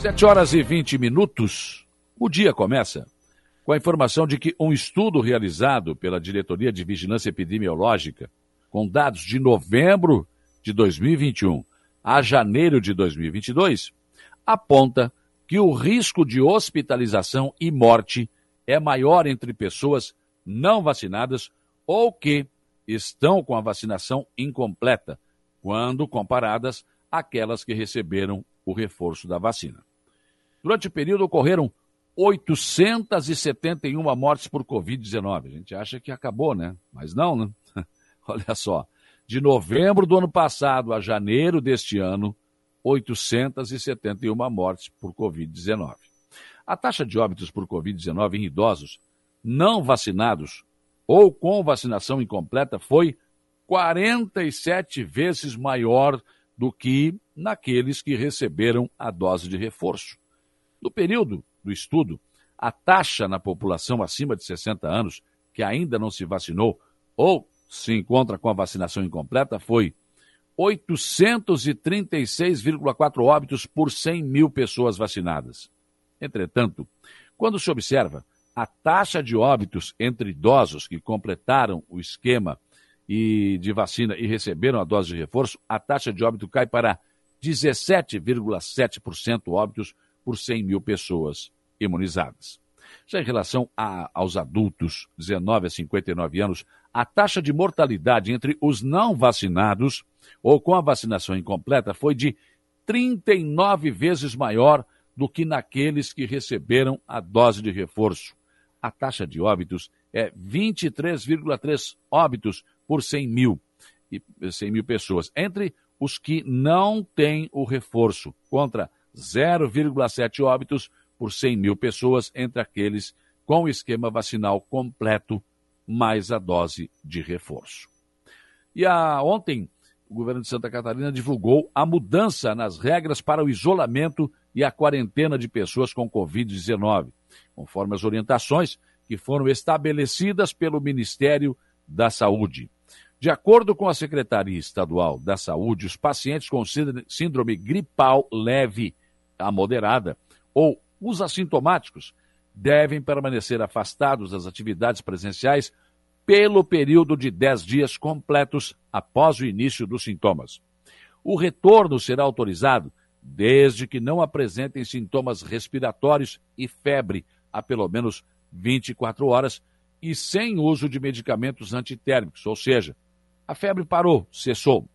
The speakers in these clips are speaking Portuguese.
7 horas e 20 minutos. O dia começa com a informação de que um estudo realizado pela Diretoria de Vigilância Epidemiológica, com dados de novembro de 2021 a janeiro de 2022, aponta que o risco de hospitalização e morte é maior entre pessoas não vacinadas ou que estão com a vacinação incompleta, quando comparadas àquelas que receberam o reforço da vacina. Durante o período ocorreram 871 mortes por Covid-19. A gente acha que acabou, né? Mas não, né? Olha só. De novembro do ano passado a janeiro deste ano, 871 mortes por Covid-19. A taxa de óbitos por Covid-19 em idosos não vacinados ou com vacinação incompleta foi 47 vezes maior do que naqueles que receberam a dose de reforço. No período do estudo, a taxa na população acima de 60 anos que ainda não se vacinou ou se encontra com a vacinação incompleta foi 836,4 óbitos por 100 mil pessoas vacinadas. Entretanto, quando se observa a taxa de óbitos entre idosos que completaram o esquema e de vacina e receberam a dose de reforço, a taxa de óbito cai para 17,7% óbitos por 100 mil pessoas imunizadas. Já em relação a, aos adultos 19 a 59 anos, a taxa de mortalidade entre os não vacinados ou com a vacinação incompleta foi de 39 vezes maior do que naqueles que receberam a dose de reforço. A taxa de óbitos é 23,3 óbitos por 100 mil, 100 mil pessoas, entre os que não têm o reforço, contra 0,7 óbitos por 100 mil pessoas entre aqueles com o esquema vacinal completo mais a dose de reforço. E a, ontem, o governo de Santa Catarina divulgou a mudança nas regras para o isolamento e a quarentena de pessoas com Covid-19, conforme as orientações que foram estabelecidas pelo Ministério da Saúde. De acordo com a Secretaria Estadual da Saúde, os pacientes com síndrome gripal leve a moderada ou os assintomáticos devem permanecer afastados das atividades presenciais pelo período de 10 dias completos após o início dos sintomas. O retorno será autorizado desde que não apresentem sintomas respiratórios e febre há pelo menos 24 horas e sem uso de medicamentos antitérmicos, ou seja, a febre parou, cessou.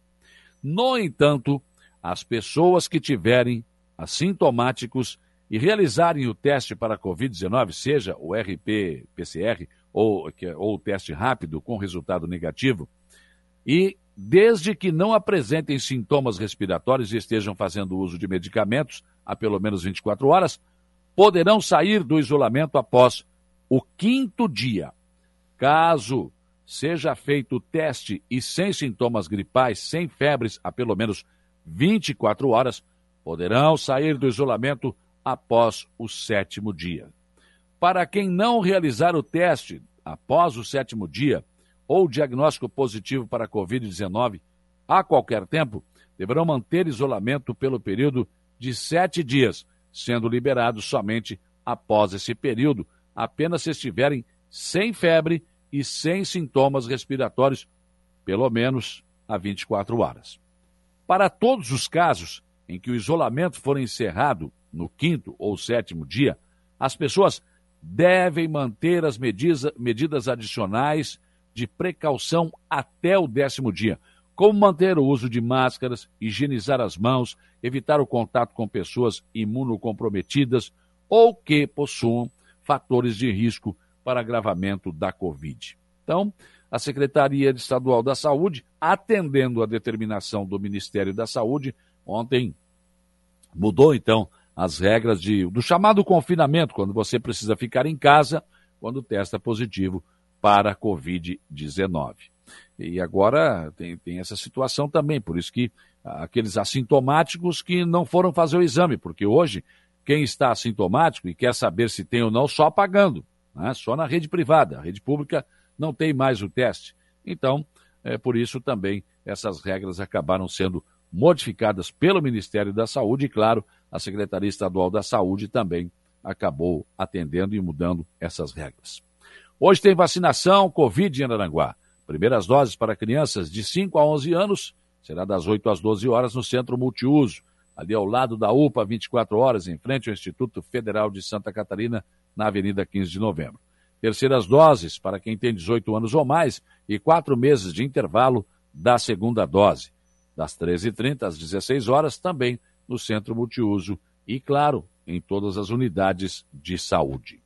No entanto, as pessoas que tiverem assintomáticos e realizarem o teste para a Covid-19, seja o RP-PCR ou, ou o teste rápido com resultado negativo, e desde que não apresentem sintomas respiratórios e estejam fazendo uso de medicamentos há pelo menos 24 horas, poderão sair do isolamento após o quinto dia. Caso seja feito o teste e sem sintomas gripais, sem febres há pelo menos 24 horas, poderão sair do isolamento após o sétimo dia. Para quem não realizar o teste após o sétimo dia ou diagnóstico positivo para a Covid-19 a qualquer tempo, deverão manter isolamento pelo período de sete dias, sendo liberados somente após esse período, apenas se estiverem sem febre e sem sintomas respiratórios, pelo menos há 24 horas. Para todos os casos em que o isolamento for encerrado no quinto ou sétimo dia, as pessoas devem manter as medidas, adicionais de precaução até o décimo dia, como manter o uso de máscaras, higienizar as mãos, evitar o contato com pessoas imunocomprometidas ou que possuam fatores de risco para agravamento da Covid. Então, a Secretaria Estadual da Saúde, atendendo a determinação do Ministério da Saúde, ontem mudou então as regras de, do chamado confinamento, quando você precisa ficar em casa quando testa positivo para a Covid-19. E agora tem, tem essa situação também, por isso que aqueles assintomáticos que não foram fazer o exame, porque hoje quem está assintomático e quer saber se tem ou não, só pagando né? só na rede privada. A rede pública não tem mais o teste. Então, é, por isso também essas regras acabaram sendo modificadas pelo Ministério da Saúde e, claro, a Secretaria Estadual da Saúde também acabou atendendo e mudando essas regras. Hoje tem vacinação Covid em Aranguá. Primeiras doses para crianças de 5 a 11 anos será das 8 às 12 horas no Centro Multiuso, ali ao lado da UPA, 24 horas, em frente ao Instituto Federal de Santa Catarina, na Avenida 15 de Novembro. Terceiras doses para quem tem 18 anos ou mais e quatro meses de intervalo da segunda dose, das 13h30 às 16 horas, também no Centro Multiuso e, claro, em todas as unidades de saúde.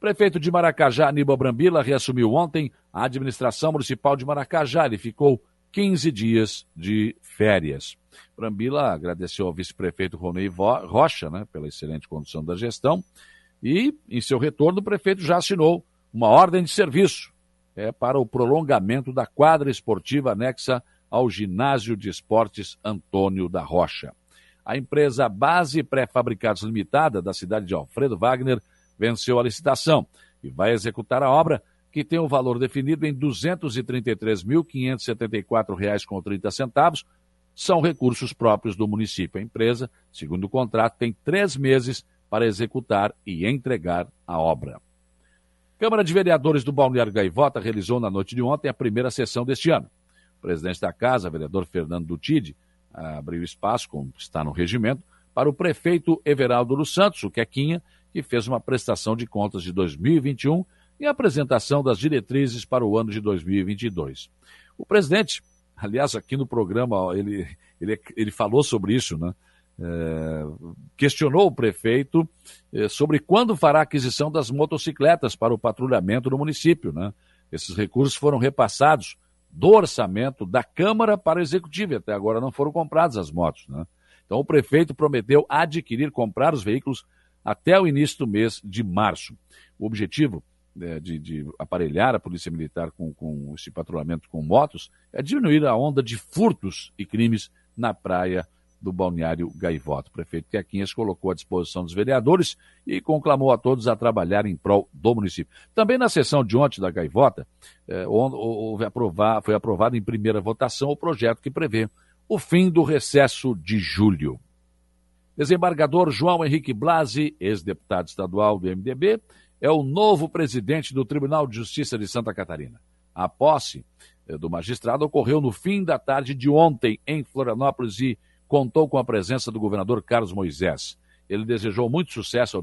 Prefeito de Maracajá, Aníbal Brambila, reassumiu ontem a administração municipal de Maracajá. Ele ficou 15 dias de férias. Brambila agradeceu ao vice-prefeito Ronei Rocha né, pela excelente condução da gestão e, em seu retorno, o prefeito já assinou uma ordem de serviço é, para o prolongamento da quadra esportiva anexa ao Ginásio de Esportes Antônio da Rocha. A empresa Base Pré-Fabricados Limitada, da cidade de Alfredo Wagner, venceu a licitação e vai executar a obra, que tem o valor definido em R$ 233.574,30. São recursos próprios do município. A empresa, segundo o contrato, tem três meses para executar e entregar a obra. Câmara de Vereadores do Balneário Gaivota realizou na noite de ontem a primeira sessão deste ano. Presidente da casa, vereador Fernando Dutide, abriu espaço, como está no regimento, para o prefeito Everaldo dos Santos, o Quequinha, que fez uma prestação de contas de 2021 e a apresentação das diretrizes para o ano de 2022. O presidente, aliás, aqui no programa, ele, ele, ele falou sobre isso, né? É, questionou o prefeito é, sobre quando fará a aquisição das motocicletas para o patrulhamento do município. Né? Esses recursos foram repassados do orçamento da Câmara para o Executivo até agora não foram compradas as motos. Né? Então o prefeito prometeu adquirir, comprar os veículos até o início do mês de março. O objetivo é, de, de, aparelhar a Polícia Militar com, com esse patrulhamento com motos é diminuir a onda de furtos e crimes na praia do Balneário Gaivota. O prefeito Quequinhas colocou à disposição dos vereadores e conclamou a todos a trabalhar em prol do município. Também na sessão de ontem da Gaivota, é, houve aprovar, foi aprovado em primeira votação o projeto que prevê o fim do recesso de julho. Desembargador João Henrique Blasi, ex-deputado estadual do MDB, é o novo presidente do Tribunal de Justiça de Santa Catarina. A posse eh, do magistrado ocorreu no fim da tarde de ontem em Florianópolis e contou com a presença do governador Carlos Moisés. Ele desejou muito sucesso ao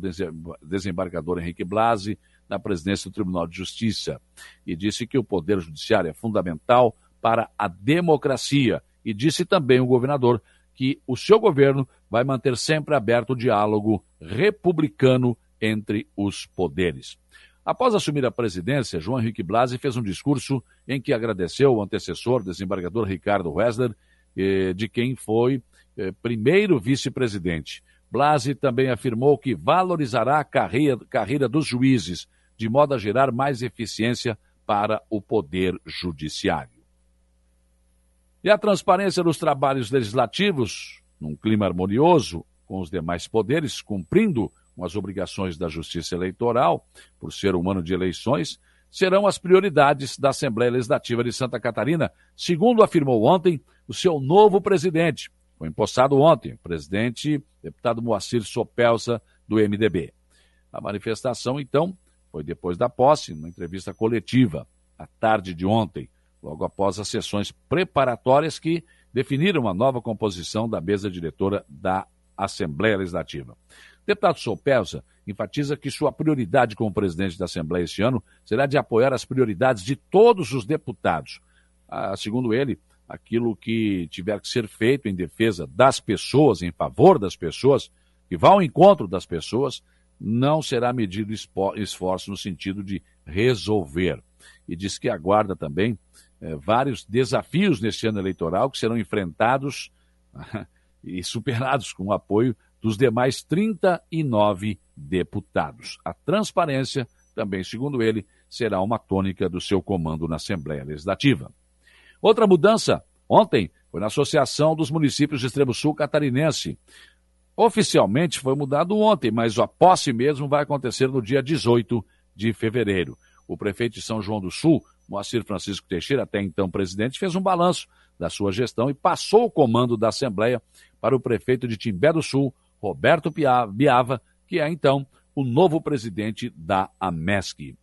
desembargador Henrique Blasi na presidência do Tribunal de Justiça e disse que o poder judiciário é fundamental para a democracia. E disse também o governador que o seu governo vai manter sempre aberto o diálogo republicano entre os poderes. Após assumir a presidência, João Henrique Blasi fez um discurso em que agradeceu o antecessor, desembargador Ricardo Wessler, eh, de quem foi primeiro vice-presidente. Blasi também afirmou que valorizará a carreira, carreira dos juízes, de modo a gerar mais eficiência para o poder judiciário. E a transparência dos trabalhos legislativos, num clima harmonioso com os demais poderes, cumprindo com as obrigações da Justiça Eleitoral, por ser um ano de eleições, serão as prioridades da Assembleia Legislativa de Santa Catarina, segundo afirmou ontem o seu novo presidente. Foi empossado ontem, o presidente, deputado Moacir Sopelsa, do MDB. A manifestação, então, foi depois da posse, numa entrevista coletiva, à tarde de ontem logo após as sessões preparatórias que definiram a nova composição da mesa diretora da Assembleia Legislativa. O deputado Soupelsa enfatiza que sua prioridade como presidente da Assembleia este ano será de apoiar as prioridades de todos os deputados. Ah, segundo ele, aquilo que tiver que ser feito em defesa das pessoas, em favor das pessoas, que vá ao encontro das pessoas, não será medido esforço no sentido de resolver. E diz que aguarda também é, vários desafios neste ano eleitoral que serão enfrentados e superados com o apoio dos demais 39 deputados. A transparência, também segundo ele, será uma tônica do seu comando na Assembleia Legislativa. Outra mudança, ontem, foi na Associação dos Municípios de Extremo Sul Catarinense. Oficialmente foi mudado ontem, mas a posse mesmo vai acontecer no dia 18 de fevereiro. O prefeito de São João do Sul, Moacir Francisco Teixeira, até então presidente, fez um balanço da sua gestão e passou o comando da Assembleia para o prefeito de Timbé do Sul, Roberto Biava, que é então o novo presidente da AMESC.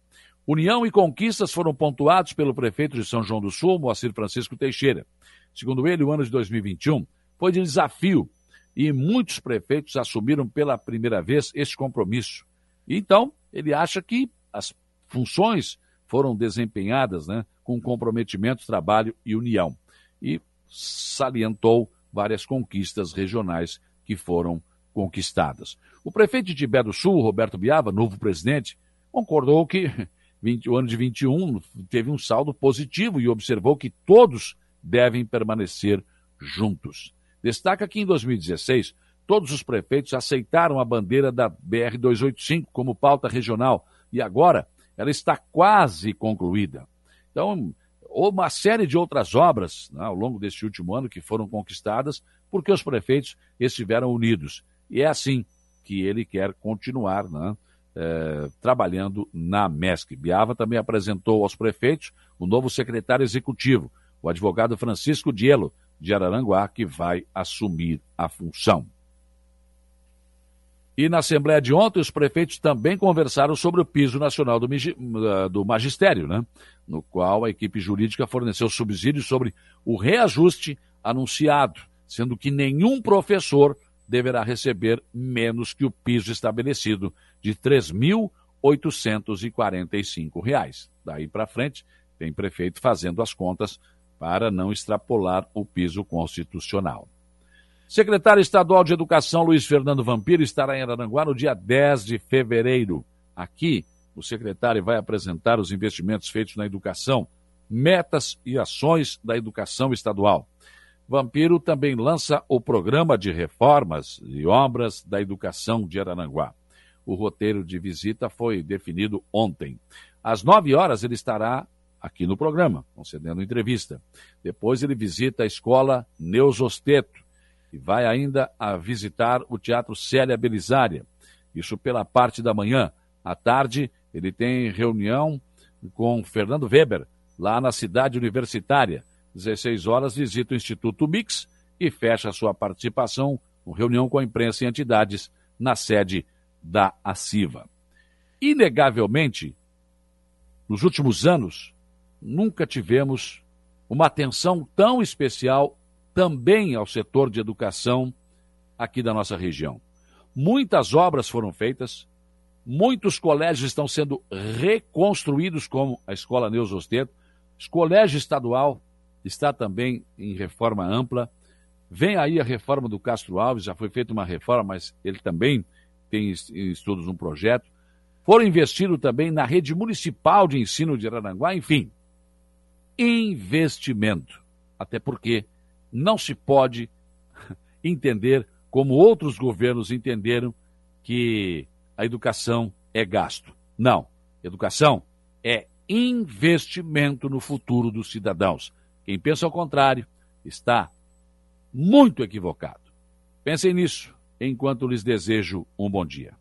União e conquistas foram pontuados pelo prefeito de São João do Sul, Moacir Francisco Teixeira. Segundo ele, o ano de 2021 foi de desafio e muitos prefeitos assumiram pela primeira vez esse compromisso. Então, ele acha que as funções foram desempenhadas né, com comprometimento, trabalho e união. E salientou várias conquistas regionais que foram conquistadas. O prefeito de Tibé do Sul, Roberto Biava, novo presidente, concordou que 20, o ano de 21 teve um saldo positivo e observou que todos devem permanecer juntos. Destaca que em 2016, todos os prefeitos aceitaram a bandeira da BR-285 como pauta regional e agora ela está quase concluída. Então, uma série de outras obras né, ao longo deste último ano que foram conquistadas porque os prefeitos estiveram unidos. E é assim que ele quer continuar né, é, trabalhando na MESC. Biava também apresentou aos prefeitos o novo secretário executivo, o advogado Francisco Dielo, de Araranguá, que vai assumir a função. E na Assembleia de ontem, os prefeitos também conversaram sobre o piso nacional do, ah, do magistério, né? no qual a equipe jurídica forneceu subsídios sobre o reajuste anunciado, sendo que nenhum professor deverá receber menos que o piso estabelecido de R$ 3.845. Daí para frente, tem prefeito fazendo as contas para não extrapolar o piso constitucional. Secretário Estadual de Educação Luiz Fernando Vampiro estará em Araranguá no dia 10 de fevereiro. Aqui, o secretário vai apresentar os investimentos feitos na educação, metas e ações da educação estadual. Vampiro também lança o programa de reformas e obras da educação de Araranguá. O roteiro de visita foi definido ontem. Às nove horas ele estará aqui no programa, concedendo entrevista. Depois ele visita a escola Neusosteto e vai ainda a visitar o Teatro Célia Belisária. Isso pela parte da manhã. À tarde, ele tem reunião com Fernando Weber, lá na cidade universitária. 16 horas, visita o Instituto Mix e fecha sua participação com reunião com a imprensa e entidades na sede da ACIVA. Inegavelmente, nos últimos anos, nunca tivemos uma atenção tão especial também ao setor de educação aqui da nossa região. Muitas obras foram feitas, muitos colégios estão sendo reconstruídos, como a Escola Neus Osteto. Colégio estadual está também em reforma ampla. Vem aí a reforma do Castro Alves, já foi feita uma reforma, mas ele também tem estudos no projeto. Foram investidos também na rede municipal de ensino de Araranguá, enfim. Investimento. Até porque não se pode entender como outros governos entenderam que a educação é gasto. Não. Educação é investimento no futuro dos cidadãos. Quem pensa ao contrário está muito equivocado. Pensem nisso enquanto lhes desejo um bom dia.